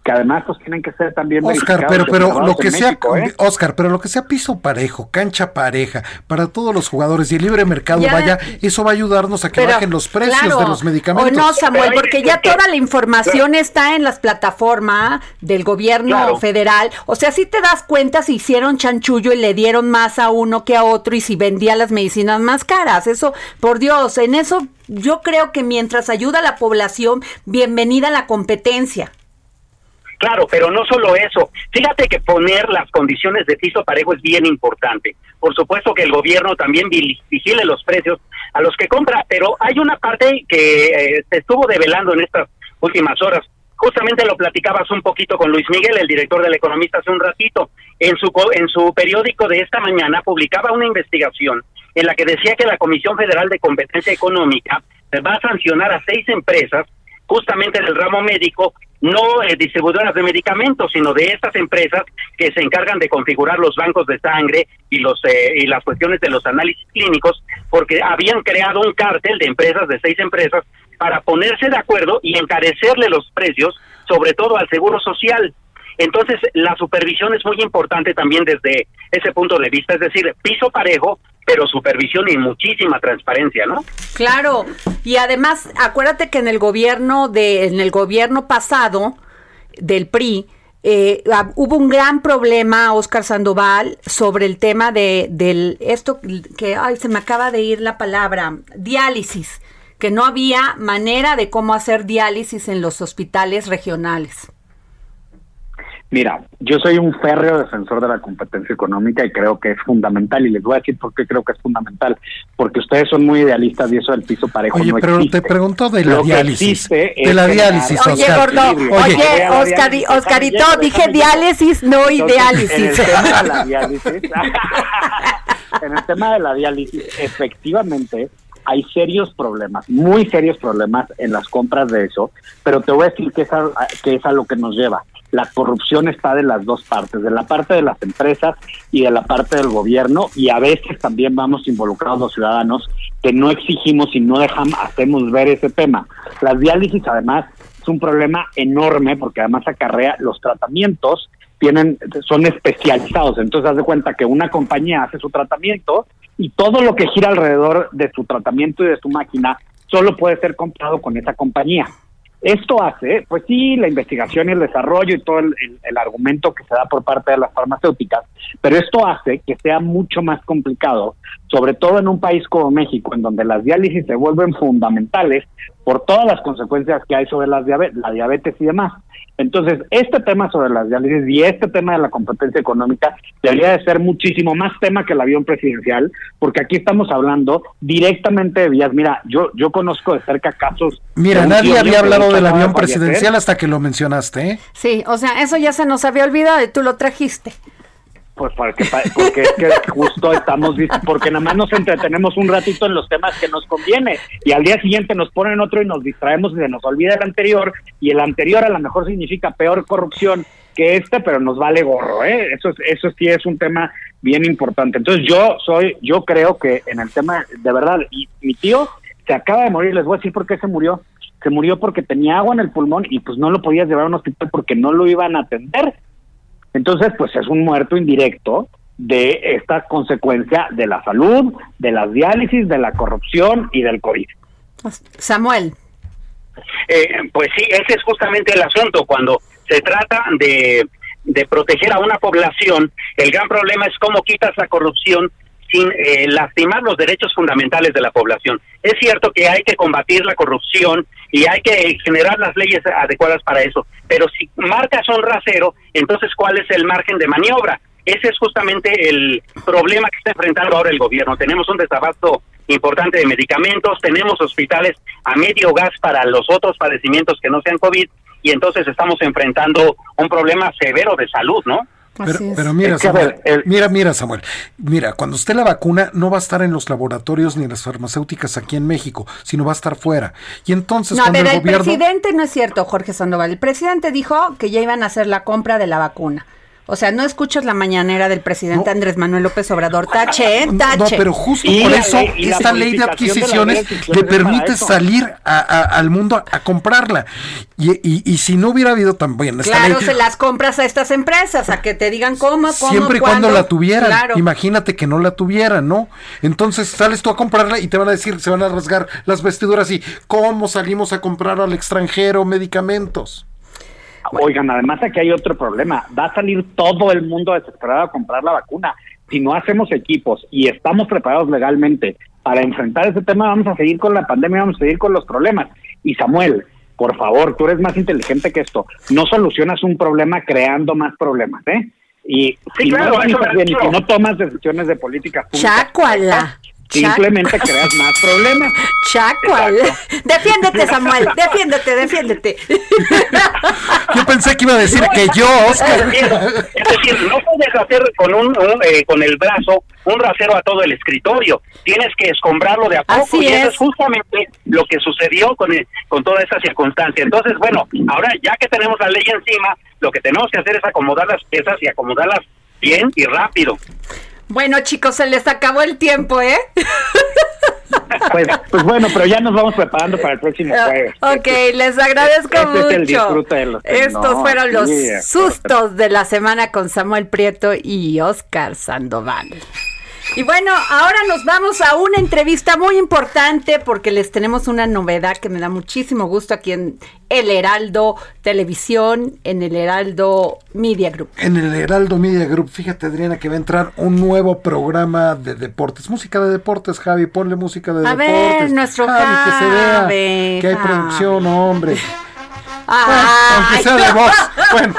que además pues tienen que ser también Oscar, pero, pero lo que sea, México, ¿eh? Oscar, pero lo que sea piso parejo, cancha pareja, para todos los jugadores y el libre mercado Ya. vaya, eso va a ayudarnos a que Pero, bajen los precios claro, de los medicamentos. O no, Samuel, porque ya toda la información está en las plataformas del gobierno Claro. federal. O sea, si te das cuenta si hicieron chanchullo y le dieron más a uno que a otro y si vendía las medicinas más caras. Eso, por Dios, en eso yo creo que mientras ayuda a la población, bienvenida la competencia. Claro, pero no solo eso. Fíjate que poner las condiciones de piso parejo es bien importante. Por supuesto que el gobierno también vi- vigile los precios a los que compra, pero hay una parte que eh, se estuvo develando en estas últimas horas. Justamente lo platicabas un poquito con Luis Miguel, el director del Economista, hace un ratito. En su, en su periódico de esta mañana publicaba una investigación en la que decía que la Comisión Federal de Competencia Económica va a sancionar a seis empresas justamente del ramo médico, no eh, distribuidoras de medicamentos, sino de estas empresas que se encargan de configurar los bancos de sangre y los eh, y las cuestiones de los análisis clínicos, porque habían creado un cártel de empresas de seis empresas para ponerse de acuerdo y encarecerle los precios, sobre todo al seguro social. Entonces, la supervisión es muy importante también desde ese punto de vista, es decir, piso parejo, pero supervisión y muchísima transparencia, ¿no? Claro, y además, acuérdate que en el gobierno de, en el gobierno pasado del PRI, eh, hubo un gran problema, Oscar Sandoval, sobre el tema de del esto que ay se me acaba de ir la palabra diálisis, que no había manera de cómo hacer diálisis en los hospitales regionales. Mira, yo soy un férreo defensor de la competencia económica y creo que es fundamental. Y les voy a decir por qué creo que es fundamental. Porque ustedes son muy idealistas y eso del piso parejo Oye, no pero existe. te pregunto de la Lo diálisis. De la diálisis, Oye, Oscar. gordo, oye, Oscari- diálisis, Oscarito, dije diálisis, no y Entonces, diálisis. En el tema de la [LAUGHS] diálisis, [LAUGHS] en el tema de la diálisis, efectivamente hay serios problemas, muy serios problemas en las compras de eso, pero te voy a decir que es a, lo que nos lleva. La corrupción está de las dos partes, de la parte de las empresas y de la parte del gobierno, y a veces también vamos involucrados los ciudadanos que no exigimos y no dejamos, hacemos ver ese tema. Las diálisis, además, es un problema enorme porque además acarrea los tratamientos tienen son especializados entonces haz de cuenta que una compañía hace su tratamiento y todo lo que gira alrededor de su tratamiento y de su máquina solo puede ser comprado con esa compañía esto hace, pues sí, la investigación y el desarrollo y todo el, el- el argumento que se da por parte de las farmacéuticas, pero esto hace que sea mucho más complicado, sobre todo en un país como México, en donde las diálisis se vuelven fundamentales por todas las consecuencias que hay sobre las diabetes, la diabetes y demás. Entonces, este tema sobre las diálisis y este tema de la competencia económica debería de ser muchísimo más tema que el avión presidencial, porque aquí estamos hablando directamente de vías. Mira, yo yo conozco de cerca casos. Mira, nadie había hablado del avión presidencial hasta que lo mencionaste, ¿eh? Sí, o sea, eso ya se nos había olvidado y tú lo trajiste. Pues porque, porque es que justo estamos, porque nada más nos entretenemos un ratito en los temas que nos conviene y al día siguiente nos ponen otro y nos distraemos y se nos olvida el anterior y el anterior a lo mejor significa peor corrupción que este, pero nos vale gorro, ¿eh? Eso, es- eso sí es un tema bien importante. Entonces yo soy, yo creo que en el tema, de verdad, y mi tío se acaba de morir, les voy a decir por qué se murió. Se murió porque tenía agua en el pulmón y pues no lo podías llevar a un hospital porque no lo iban a atender Entonces, pues es un muerto indirecto de esta consecuencia de la salud, de las diálisis, de la corrupción y del COVID. Samuel. Eh, pues sí, ese es justamente el asunto. Cuando se trata de, de proteger a una población, el gran problema es cómo quitas la corrupción sin eh, lastimar los derechos fundamentales de la población. Es cierto que hay que combatir la corrupción y hay que generar las leyes adecuadas para eso, pero si marcas un rasero, entonces ¿cuál es el margen de maniobra? Ese es justamente el problema que está enfrentando ahora el gobierno. Tenemos un desabasto importante de medicamentos, tenemos hospitales a medio gas para los otros padecimientos que no sean COVID y entonces estamos enfrentando un problema severo de salud, ¿no? Pero, pero mira, Samuel, mira, mira, Samuel, mira, cuando esté la vacuna no va a estar en los laboratorios ni en las farmacéuticas aquí en México, sino va a estar fuera. Y entonces no, cuando pero el el gobierno presidente no es cierto, Jorge Sandoval. El presidente dijo que ya iban a hacer la compra de la vacuna. O sea, no escuchas la mañanera del presidente Andrés Manuel López Obrador. Tache, ¿eh? Tache. no, pero justo Y por la eso esta ley de de adquisiciones sociales le permite salir a- a- al mundo a, a comprarla. Y, y- y si no hubiera habido también esta Claro, ley, se las compras a estas empresas, a que te digan cómo, cómo, siempre y cuando la tuvieran. Claro. Imagínate que no la tuvieran, ¿no? Entonces sales tú a comprarla y te van a decir, se van a rasgar las vestiduras y ¿cómo salimos a comprar al extranjero medicamentos? Oigan, además aquí hay otro problema. Va a salir todo el mundo desesperado a comprar la vacuna. Si no hacemos equipos y estamos preparados legalmente para enfrentar ese tema, vamos a seguir con la pandemia, vamos a seguir con los problemas. Y Samuel, por favor, tú eres más inteligente que esto. No solucionas un problema creando más problemas, ¿eh? Y Sí, si claro, no organizas eso- bien y eso- si no tomas decisiones de política pública, Simplemente creas más problemas. [LAUGHS] Chacual. [LAUGHS] Defiéndete, Samuel. Defiéndete, defiéndete. Yo pensé que iba a decir que yo, Es Oscar. decir, es decir, no puedes hacer con un, un, eh, con el brazo un rasero a todo el escritorio. Tienes que escombrarlo de a poco Así y eso es. es justamente lo que sucedió con el- con toda esa circunstancia. Entonces, bueno, ahora ya que tenemos la ley encima, lo que tenemos que hacer es acomodar las piezas y acomodarlas bien y rápido. Bueno, chicos, se les acabó el tiempo, ¿eh? [LAUGHS] Pues, pues bueno, pero ya nos vamos preparando para el próximo jueves. Ok, les agradezco Este es el mucho. disfrute de los- Estos no, fueron los sustos de la semana con Samuel Prieto y Oscar Sandoval. Y bueno, ahora nos vamos a una entrevista muy importante porque les tenemos una novedad que me da muchísimo gusto aquí en El Heraldo Televisión, en El Heraldo Media Group. En el Heraldo Media Group, fíjate Adriana que va a entrar un nuevo programa de deportes, música de deportes, Javi, ponle música de A ver, deportes. nuestro Javi, que se vea que hay Javi. producción, hombre. Bueno, aunque sea de voz. [LAUGHS] Bueno,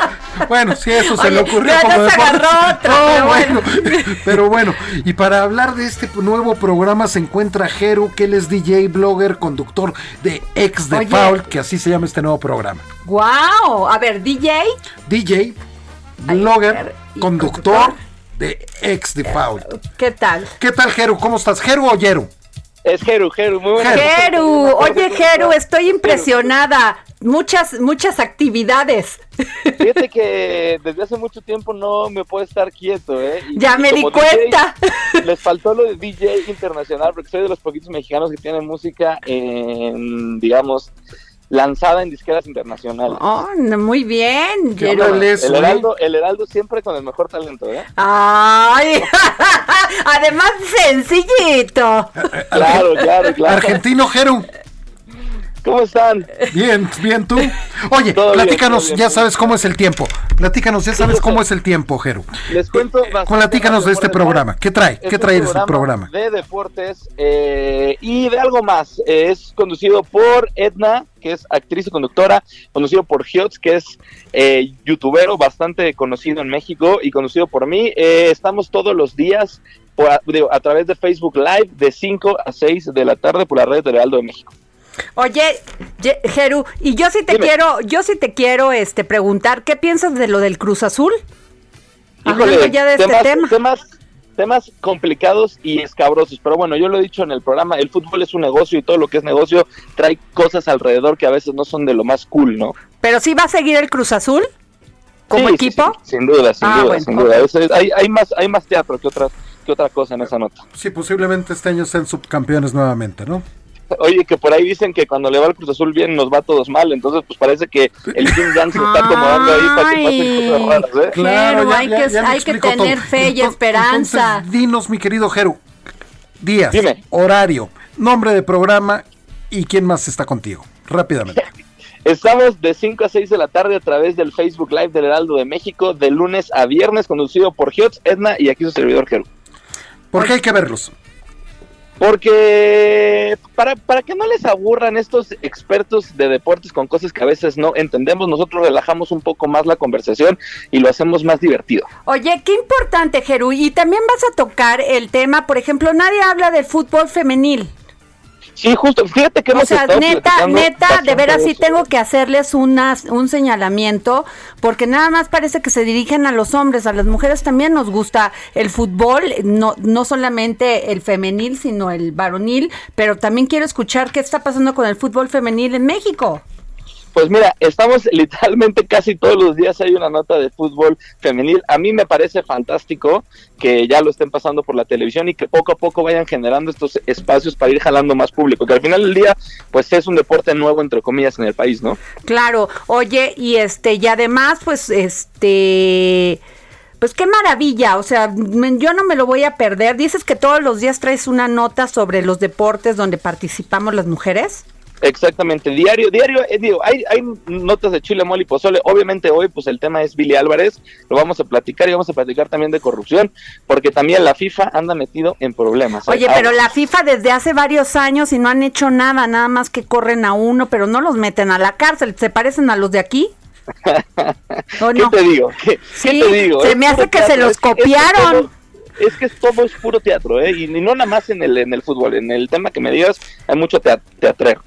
bueno, si eso se le ocurrió ya como deporte. agarró otra, pero bueno, bueno. [LAUGHS] pero bueno, y para hablar de este nuevo programa se encuentra Jero, que él es DJ, blogger, conductor de Ex de Oye. Foul, que así se llama este nuevo programa. Wow, a ver, DJ. DJ, blogger, y conductor conductor. de Ex de Foul. ¿Qué tal? ¿Qué tal, Jero? ¿Cómo estás? ¿Jero o Jero? Es Geru, Geru, muy buena. Geru, oye Geru, estoy impresionada. Muchas, muchas actividades. Fíjate que desde hace mucho tiempo no me puedo estar quieto, ¿eh? Y- Ya y me di DJ, cuenta. les faltó lo de DJ internacional, porque soy de los poquitos mexicanos que tienen música en, digamos, lanzada en disqueras internacionales. Oh, muy bien, ¿Qué Geru. órale eso, El eh? Heraldo, el Heraldo siempre con el mejor talento, ¿eh? Ay, [LAUGHS] además sencillito. Claro, claro, claro. Argentino, Jero. ¿Cómo están? Bien, bien tú. Oye, bien, platícanos, bien, ya sabes cómo es el tiempo. Platícanos, ya sabes cómo es el tiempo, Jero. Les cuento bastante Platícanos más de este programa. ¿Qué trae? ¿Qué trae este programa? De deportes eh, y de algo más. Eh, es conducido por Edna, que es actriz y conductora, conducido por Hiots, que es eh, youtubero bastante conocido en México y conducido por mí. Eh, estamos todos los días por a, digo, a través de Facebook Live de 5 a 6 de la tarde por la red de Heraldo de México. Oye, Ye- Geru, y yo sí te Dime. quiero, yo sí te quiero este preguntar, ¿qué piensas de lo del Cruz Azul? Híjole, Hablando ya de este tema. temas temas complicados y escabrosos, pero bueno, yo lo he dicho en el programa, el fútbol es un negocio y todo lo que es negocio trae cosas alrededor que a veces no son de lo más cool, ¿no? Pero sí va a seguir el Cruz Azul como Sí, equipo. sí, sin duda, sin Ah, duda, bueno, sin duda. hay, hay más, hay más teatro que otras, que otra cosa en esa nota. Sí, posiblemente este año sean subcampeones nuevamente, ¿no? Oye, que por ahí dicen que cuando le va el Cruz Azul bien nos va a todos mal, entonces pues parece que el Jin Yang se está acomodando ahí para que pasen cosas raras, ¿eh? Claro, ya- hay ya- que, ya me hay que explicó tener todo. fe y esperanza. Entonces, dinos, mi querido Jero, días, Dime. horario, nombre de programa y quién más está contigo. Rápidamente. [LAUGHS] Estamos de 5 a 6 de la tarde a través del Facebook Live del Heraldo de México, de lunes a viernes, conducido por Hiots, Edna y aquí su servidor Jero. ¿Por qué hay que verlos? Porque para, para que no les aburran estos expertos de deportes con cosas que a veces no entendemos, nosotros relajamos un poco más la conversación y lo hacemos más divertido. Oye, qué importante, Jeru. Y también vas a tocar el tema, por ejemplo, nadie habla del fútbol femenil. Sí, justo, fíjate que O hemos sea, neta, neta, de veras sí tengo que hacerles unas, un señalamiento, porque nada más parece que se dirigen a los hombres, a las mujeres también nos gusta el fútbol, no, no solamente el femenil, sino el varonil, pero también quiero escuchar qué está pasando con el fútbol femenil en México. Pues mira, estamos [LAUGHS] literalmente casi todos los días hay una nota de fútbol femenil. A mí me parece fantástico que ya lo estén pasando por la televisión y que poco a poco vayan generando estos espacios para ir jalando más público, que al final del día pues es un deporte nuevo entre comillas en el país, ¿no? Claro, oye, y este, y además, pues, este, pues qué maravilla, o sea, yo no me lo voy a perder. Dices que todos los días traes una nota sobre los deportes donde participamos las mujeres. Exactamente, diario, diario, eh, digo, hay, hay notas de chile, mole y pozole, obviamente hoy pues el tema es Billy Álvarez, lo vamos a platicar y vamos a platicar también de corrupción, porque también la FIFA anda metido en problemas. ¿eh? Oye, pero la FIFA desde hace varios años y no han hecho nada, nada más que corren a uno, pero no los meten a la cárcel. ¿Se parecen a los de aquí? [LAUGHS] ¿O ¿Qué no? te digo? ¿Qué, qué Sí, te digo? se me hace que se los es que- es que copiaron. Es que es todo es puro teatro, ¿eh? Y no nada más en el, en el fútbol, en el tema que me digas, hay mucho teat- teatrero.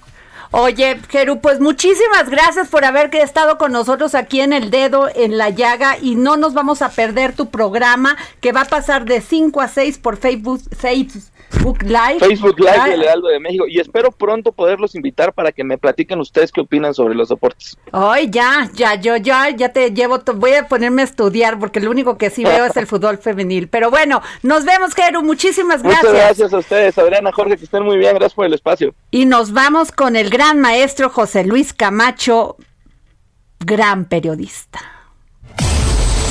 Oye, Jeru, pues muchísimas gracias por haber estado con nosotros aquí en El Dedo, en La Llaga, y no nos vamos a perder tu programa, que va a pasar de 5 a 6 por Facebook, Facebook Live. Facebook Live Ay, del Heraldo de México. Y espero pronto poderlos invitar para que me platiquen ustedes qué opinan sobre los deportes. Ay, ya, ya, yo ya, ya te llevo, voy a ponerme a estudiar, porque lo único que sí veo es el [LAUGHS] fútbol femenil. Pero bueno, nos vemos, Jeru, muchísimas Muchas gracias. gracias a ustedes, Adriana, Jorge, que estén muy bien. Gracias por el espacio. Y nos vamos con el gran maestro José Luis Camacho, gran periodista.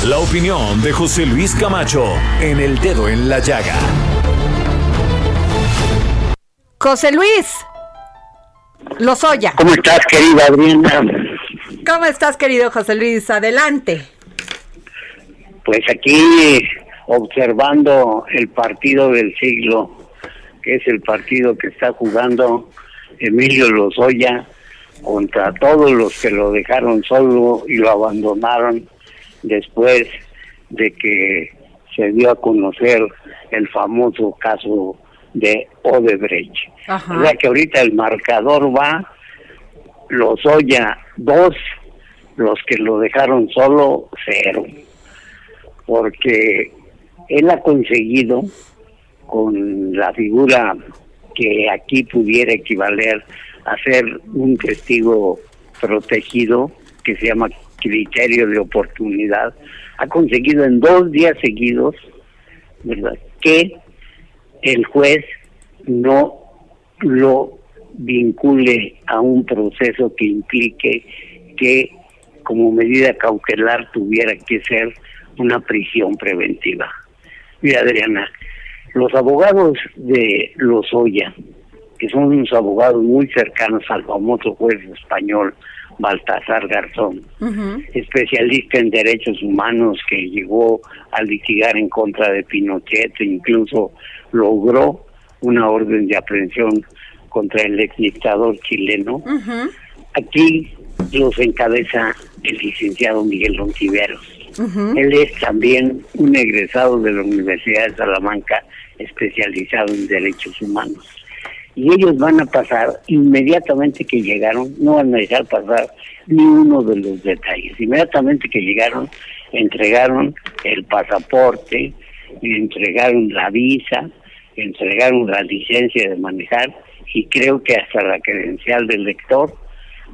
La opinión de José Luis Camacho en el dedo en la llaga. José Luis Lozoya. ¿Cómo estás, querida Adriana? ¿Cómo estás, querido José Luis? Adelante. Pues aquí observando el partido del siglo, que es el partido que está jugando Emilio Lozoya contra todos los que lo dejaron solo y lo abandonaron después de que se dio a conocer el famoso caso de Odebrecht. Ajá. O sea que ahorita el marcador va Lozoya 2, los que lo dejaron solo 0. Porque él ha conseguido con la figura que aquí pudiera equivaler a ser un testigo protegido, que se llama criterio de oportunidad, ha conseguido en dos días seguidos ¿verdad? que el juez no lo vincule a un proceso que implique que como medida cautelar tuviera que ser una prisión preventiva. Mira, Adriana, los abogados de Lozoya, que son unos abogados muy cercanos al famoso juez español Baltasar Garzón, especialista en derechos humanos que llegó a litigar en contra de Pinochet e incluso logró una orden de aprehensión contra el ex dictador chileno. Aquí los encabeza el licenciado Miguel Ronquiveros. Él es también un egresado de la Universidad de Salamanca especializado en derechos humanos. Y ellos van a pasar, inmediatamente que llegaron, no van a dejar pasar ni uno de los detalles. Inmediatamente que llegaron, entregaron el pasaporte, entregaron la visa, entregaron la licencia de manejar y creo que hasta la credencial del lector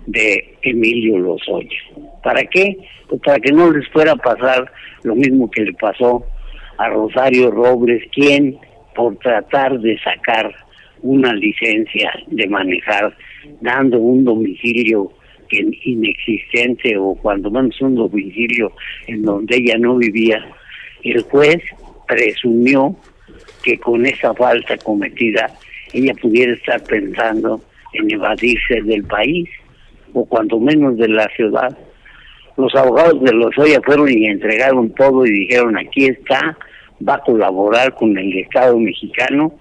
de Emilio Lozoya. ¿Para qué? Pues para que no les fuera a pasar lo mismo que le pasó a Rosario Robles, quien por tratar de sacar una licencia de manejar dando un domicilio inexistente o cuando menos un domicilio en donde ella no vivía, el juez presumió que con esa falta cometida ella pudiera estar pensando en evadirse del país o cuando menos de la ciudad. Los abogados de Lozoya fueron y entregaron todo y dijeron aquí está, va a colaborar con el Estado mexicano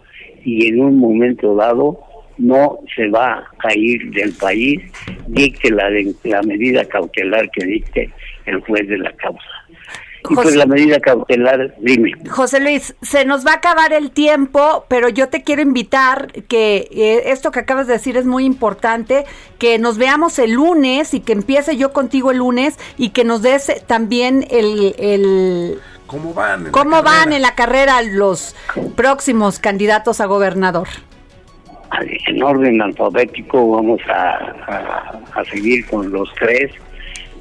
y en un momento dado no se va a ir del país, dicte la, la medida cautelar que dicte el juez de la causa. Y pues la medida cautelar, dime. José Luis, se nos va a acabar el tiempo, pero yo te quiero invitar que eh, esto que acabas de decir es muy importante, que nos veamos el lunes y que empiece yo contigo el lunes y que nos des también el... el ¿Cómo van? En ¿Cómo la van carrera? en la carrera los próximos candidatos a gobernador? En orden alfabético vamos a, a- a seguir con los tres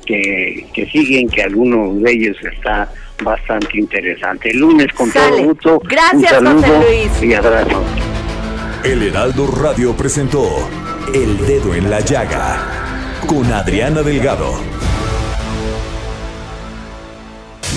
que, que siguen, que algunos de ellos está bastante interesante. El lunes con Sale. todo gusto. Gracias, un José Luis. y abrazo. El Heraldo Radio presentó El Dedo en la Llaga con Adriana Delgado.